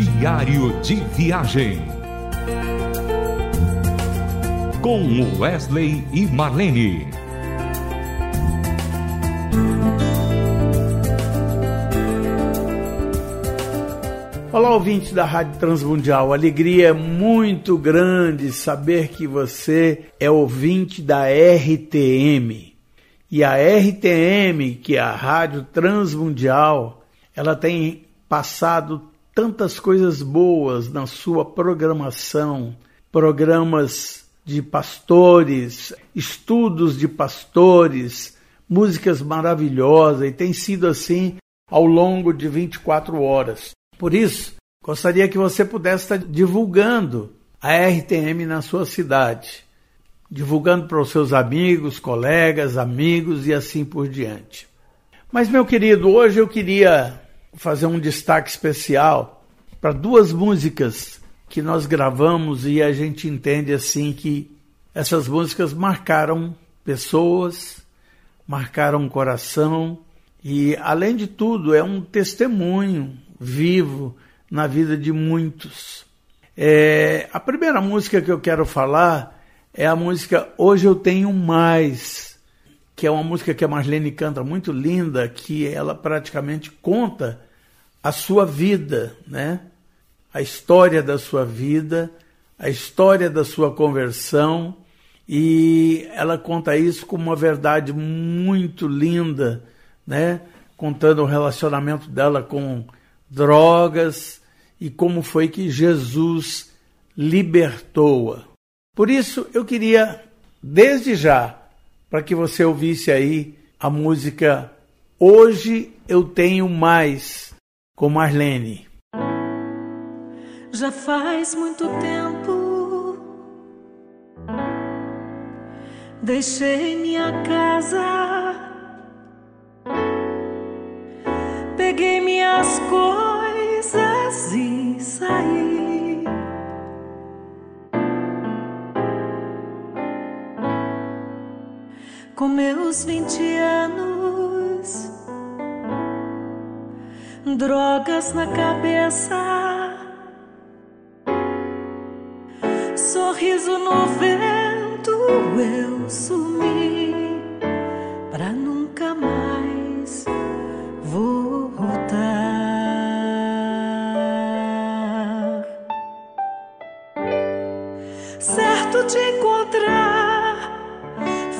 Diário de Viagem. Com Wesley e Marlene. Olá, ouvintes da Rádio Transmundial. Alegria muito grande saber que você é ouvinte da RTM. E a RTM, que é a Rádio Transmundial, ela tem passado tantas coisas boas na sua programação, programas de pastores, estudos de pastores, músicas maravilhosas, e tem sido assim ao longo de 24 horas. Por isso, gostaria que você pudesse estar divulgando a RTM na sua cidade, divulgando para os seus amigos, colegas, amigos e assim por diante. Mas, meu querido, hoje eu queria fazer um destaque especial para duas músicas que nós gravamos e a gente entende assim que essas músicas marcaram pessoas, marcaram o coração e, além de tudo, é um testemunho, vivo na vida de muitos. É, a primeira música que eu quero falar é a música Hoje Eu Tenho Mais, que é uma música que a Marlene canta muito linda, que ela praticamente conta a sua vida, né? A história da sua vida, a história da sua conversão, e ela conta isso com uma verdade muito linda, né? Contando o relacionamento dela com drogas e como foi que Jesus libertou-a. Por isso eu queria, desde já, para que você ouvisse aí a música Hoje Eu Tenho Mais, com Marlene. Já faz muito tempo deixei minha casa peguei minhas coisas e Com meus vinte anos, drogas na cabeça, sorriso no vento, eu sumi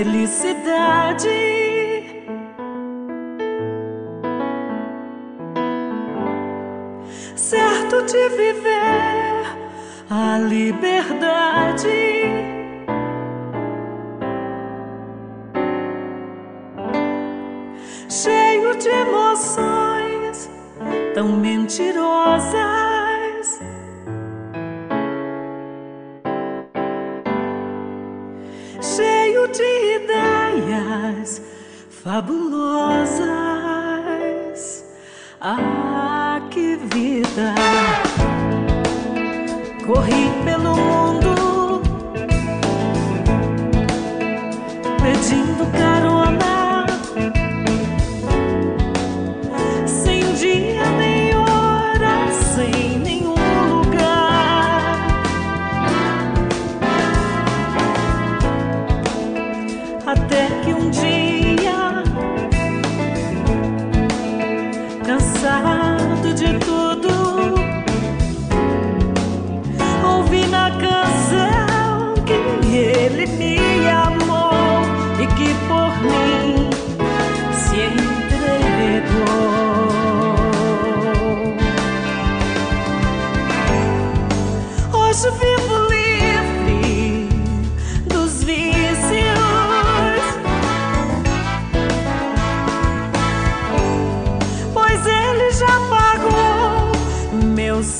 felicidade. Certo de viver a liberdade. cheio de emoções tão mentirosas. Fabulosas. Ah, que vida! Corri pelo mundo pedindo carona. sem dia nem hora, sem nenhum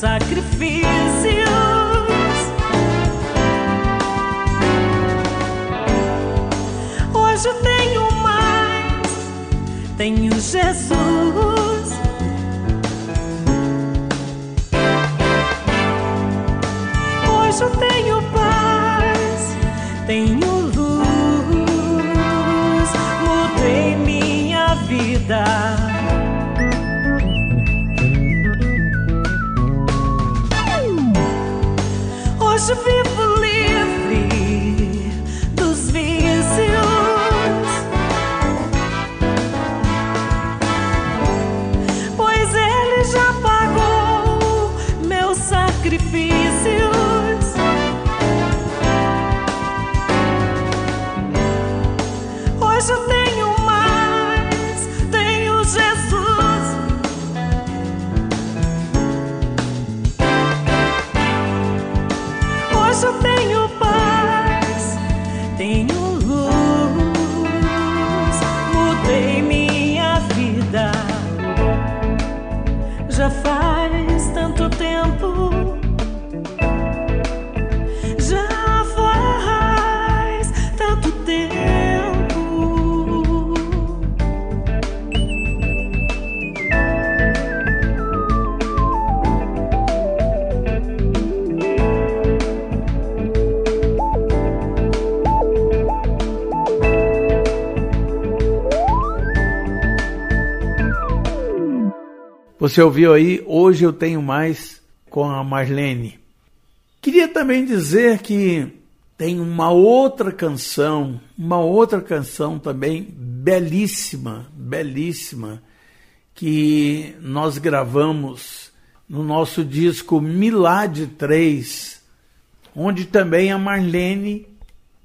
sacrifícios. Hoje eu tenho mais, tenho Jesus. Hoje eu tenho paz, tenho luz, mudei minha vida. Você ouviu aí? Hoje eu tenho mais com a Marlene. Queria também dizer que tem uma outra canção, uma outra canção também belíssima, belíssima, que nós gravamos no nosso disco Milad 3, onde também a Marlene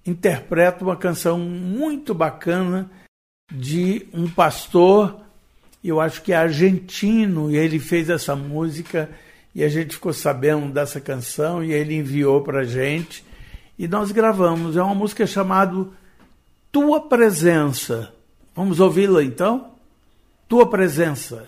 interpreta uma canção muito bacana de um pastor eu acho que é argentino, e ele fez essa música e a gente ficou sabendo dessa canção e ele enviou para gente e nós gravamos. É uma música chamada Tua Presença. Vamos ouvi-la então? Tua Presença.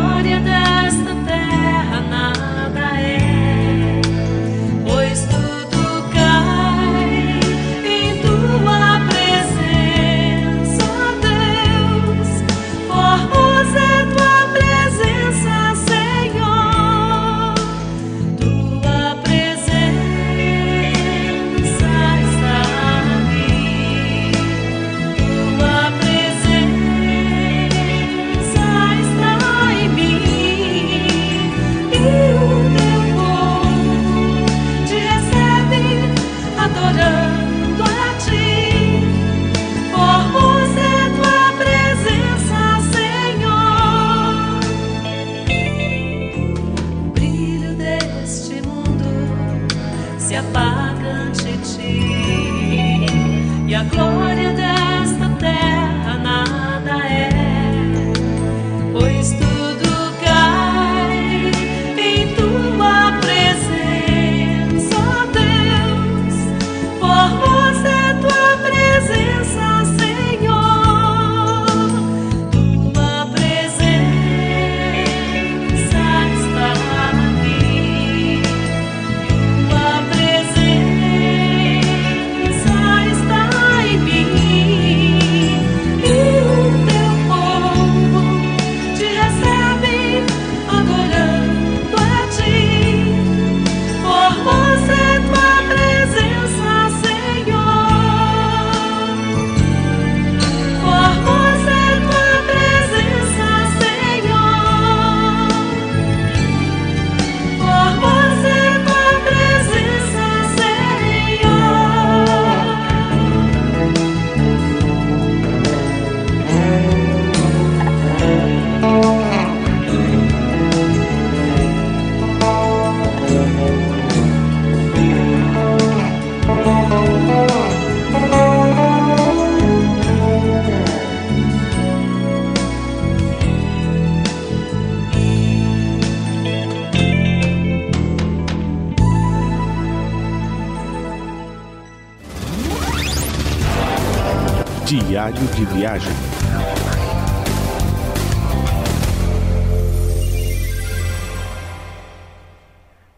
de Viagem.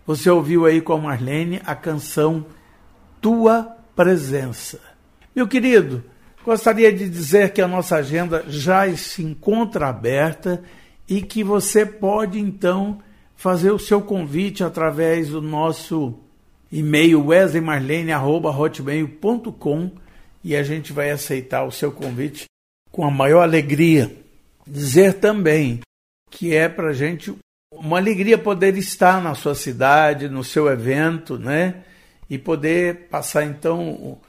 Você ouviu aí com a Marlene a canção Tua Presença. Meu querido, gostaria de dizer que a nossa agenda já se encontra aberta e que você pode então fazer o seu convite através do nosso e-mail wesleymarlene.hotmail.com e a gente vai aceitar o seu convite com a maior alegria. Dizer também que é para a gente uma alegria poder estar na sua cidade, no seu evento, né? E poder passar então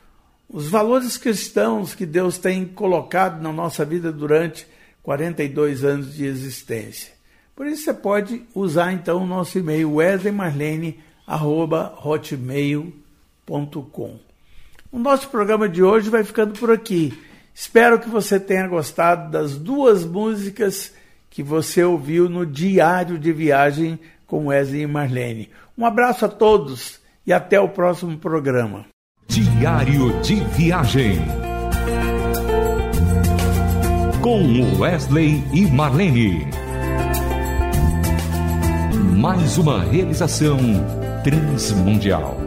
os valores cristãos que Deus tem colocado na nossa vida durante 42 anos de existência. Por isso você pode usar então o nosso e-mail wesleymarlene@hotmail.com. O nosso programa de hoje vai ficando por aqui. Espero que você tenha gostado das duas músicas que você ouviu no Diário de Viagem com Wesley e Marlene. Um abraço a todos e até o próximo programa. Diário de Viagem. Com Wesley e Marlene. Mais uma realização transmundial.